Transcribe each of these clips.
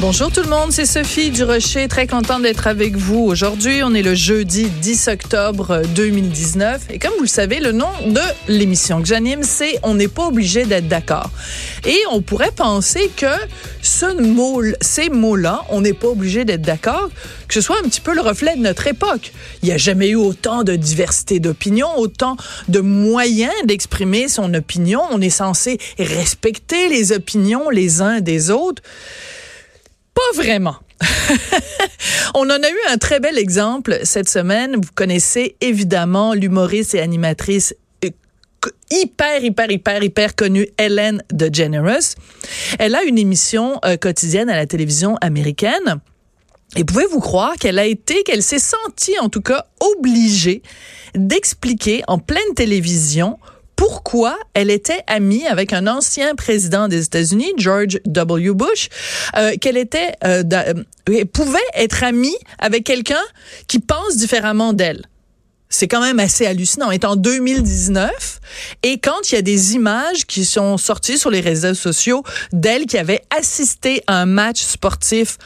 Bonjour tout le monde, c'est Sophie Durocher, très contente d'être avec vous aujourd'hui. On est le jeudi 10 octobre 2019 et comme vous le savez, le nom de l'émission que j'anime, c'est On n'est pas obligé d'être d'accord. Et on pourrait penser que ce mot, ces mots-là, on n'est pas obligé d'être d'accord, que ce soit un petit peu le reflet de notre époque. Il n'y a jamais eu autant de diversité d'opinions, autant de moyens d'exprimer son opinion. On est censé respecter les opinions les uns des autres. Pas vraiment. On en a eu un très bel exemple cette semaine. Vous connaissez évidemment l'humoriste et animatrice euh, hyper, hyper, hyper, hyper connue Hélène DeGeneres. Elle a une émission euh, quotidienne à la télévision américaine. Et pouvez-vous croire qu'elle a été, qu'elle s'est sentie en tout cas obligée d'expliquer en pleine télévision pourquoi elle était amie avec un ancien président des États-Unis, George W. Bush, euh, qu'elle était euh, euh, pouvait être amie avec quelqu'un qui pense différemment d'elle. C'est quand même assez hallucinant. On est en 2019 et quand il y a des images qui sont sorties sur les réseaux sociaux d'elle qui avait assisté à un match sportif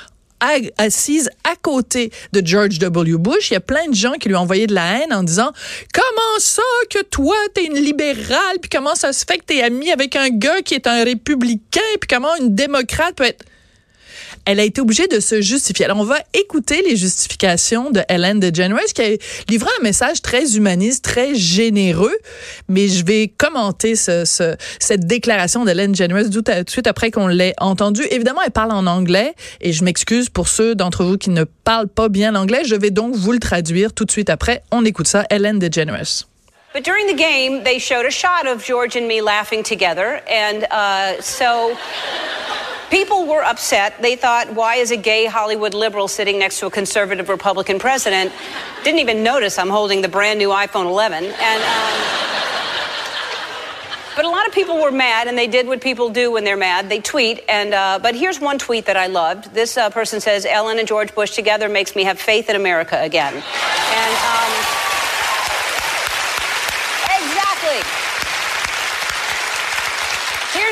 assise à côté de George W. Bush. Il y a plein de gens qui lui ont envoyé de la haine en disant Comment ça que toi, t'es une libérale, puis comment ça se fait que t'es ami avec un gars qui est un républicain, puis comment une démocrate peut être elle a été obligée de se justifier. Alors, on va écouter les justifications de Hélène DeGeneres qui a livré un message très humaniste, très généreux, mais je vais commenter ce, ce, cette déclaration d'Hélène DeGeneres tout, tout de suite après qu'on l'ait entendue. Évidemment, elle parle en anglais et je m'excuse pour ceux d'entre vous qui ne parlent pas bien l'anglais. Je vais donc vous le traduire tout de suite après. On écoute ça. Hélène DeGeneres. But during the game, they showed a shot of George and me laughing together, and uh, so People were upset. They thought, why is a gay Hollywood liberal sitting next to a conservative Republican president? Didn't even notice I'm holding the brand new iPhone 11. And, um, but a lot of people were mad, and they did what people do when they're mad. They tweet, and uh, but here's one tweet that I loved. This uh, person says, "Ellen and George Bush together makes me have faith in America again." And um, exactly.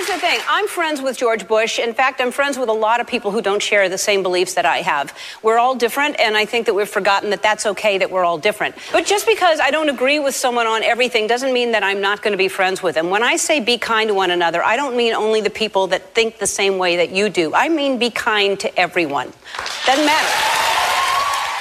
Here's the thing I'm friends with George Bush. In fact, I'm friends with a lot of people who don't share the same beliefs that I have. We're all different, and I think that we've forgotten that that's okay that we're all different. But just because I don't agree with someone on everything doesn't mean that I'm not going to be friends with them. When I say be kind to one another, I don't mean only the people that think the same way that you do. I mean be kind to everyone. Doesn't matter.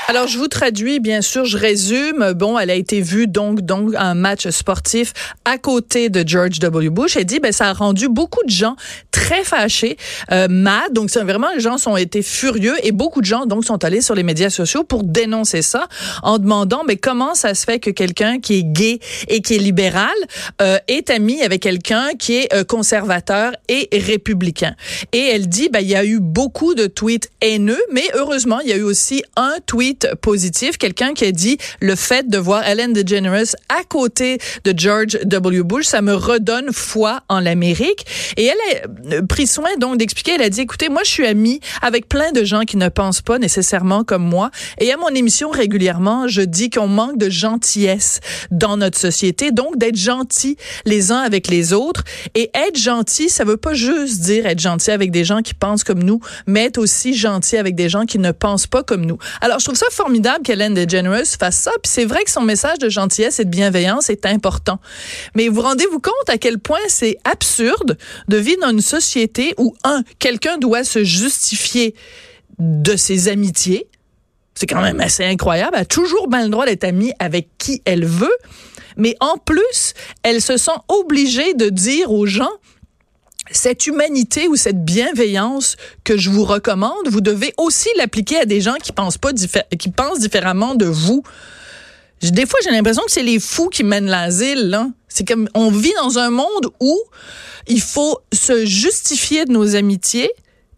Alors, je vous traduis, bien sûr, je résume. Bon, elle a été vue donc, donc, un match sportif à côté de George W. Bush. Elle dit, ben, ça a rendu beaucoup de gens très fâchés, euh, mad. Donc, c'est vraiment, les gens sont été furieux et beaucoup de gens, donc, sont allés sur les médias sociaux pour dénoncer ça en demandant, mais comment ça se fait que quelqu'un qui est gay et qui est libéral euh, est ami avec quelqu'un qui est euh, conservateur et républicain. Et elle dit, ben, il y a eu beaucoup de tweets haineux, mais heureusement, il y a eu aussi un tweet positif, quelqu'un qui a dit le fait de voir Ellen DeGeneres à côté de George W. Bush, ça me redonne foi en l'Amérique. Et elle a euh, pris soin donc d'expliquer, elle a dit, écoutez, moi je suis amie avec plein de gens qui ne pensent pas nécessairement comme moi. Et à mon émission régulièrement, je dis qu'on manque de gentillesse dans notre société, donc d'être gentil les uns avec les autres. Et être gentil, ça veut pas juste dire être gentil avec des gens qui pensent comme nous, mais être aussi gentil avec des gens qui ne pensent pas comme nous. Alors je trouve ça formidable qu'Hélène DeGeneres fasse ça. Puis c'est vrai que son message de gentillesse et de bienveillance est important. Mais vous rendez-vous compte à quel point c'est absurde de vivre dans une société où, un, quelqu'un doit se justifier de ses amitiés. C'est quand même assez incroyable. Elle a toujours bien le droit d'être amie avec qui elle veut. Mais en plus, elle se sent obligée de dire aux gens, cette humanité ou cette bienveillance que je vous recommande, vous devez aussi l'appliquer à des gens qui pensent pas qui pensent différemment de vous. Des fois, j'ai l'impression que c'est les fous qui mènent l'asile. C'est comme on vit dans un monde où il faut se justifier de nos amitiés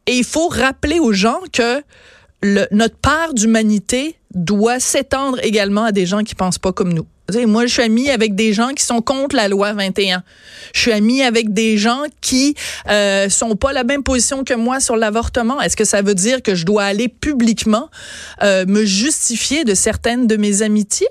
et il faut rappeler aux gens que notre part d'humanité doit s'étendre également à des gens qui pensent pas comme nous moi, je suis amie avec des gens qui sont contre la loi 21. Je suis amie avec des gens qui euh, sont pas la même position que moi sur l'avortement. Est-ce que ça veut dire que je dois aller publiquement euh, me justifier de certaines de mes amitiés?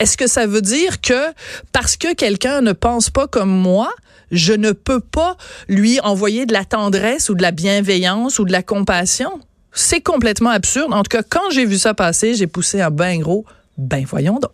Est-ce que ça veut dire que parce que quelqu'un ne pense pas comme moi, je ne peux pas lui envoyer de la tendresse ou de la bienveillance ou de la compassion? C'est complètement absurde. En tout cas, quand j'ai vu ça passer, j'ai poussé un ben gros, ben voyons donc.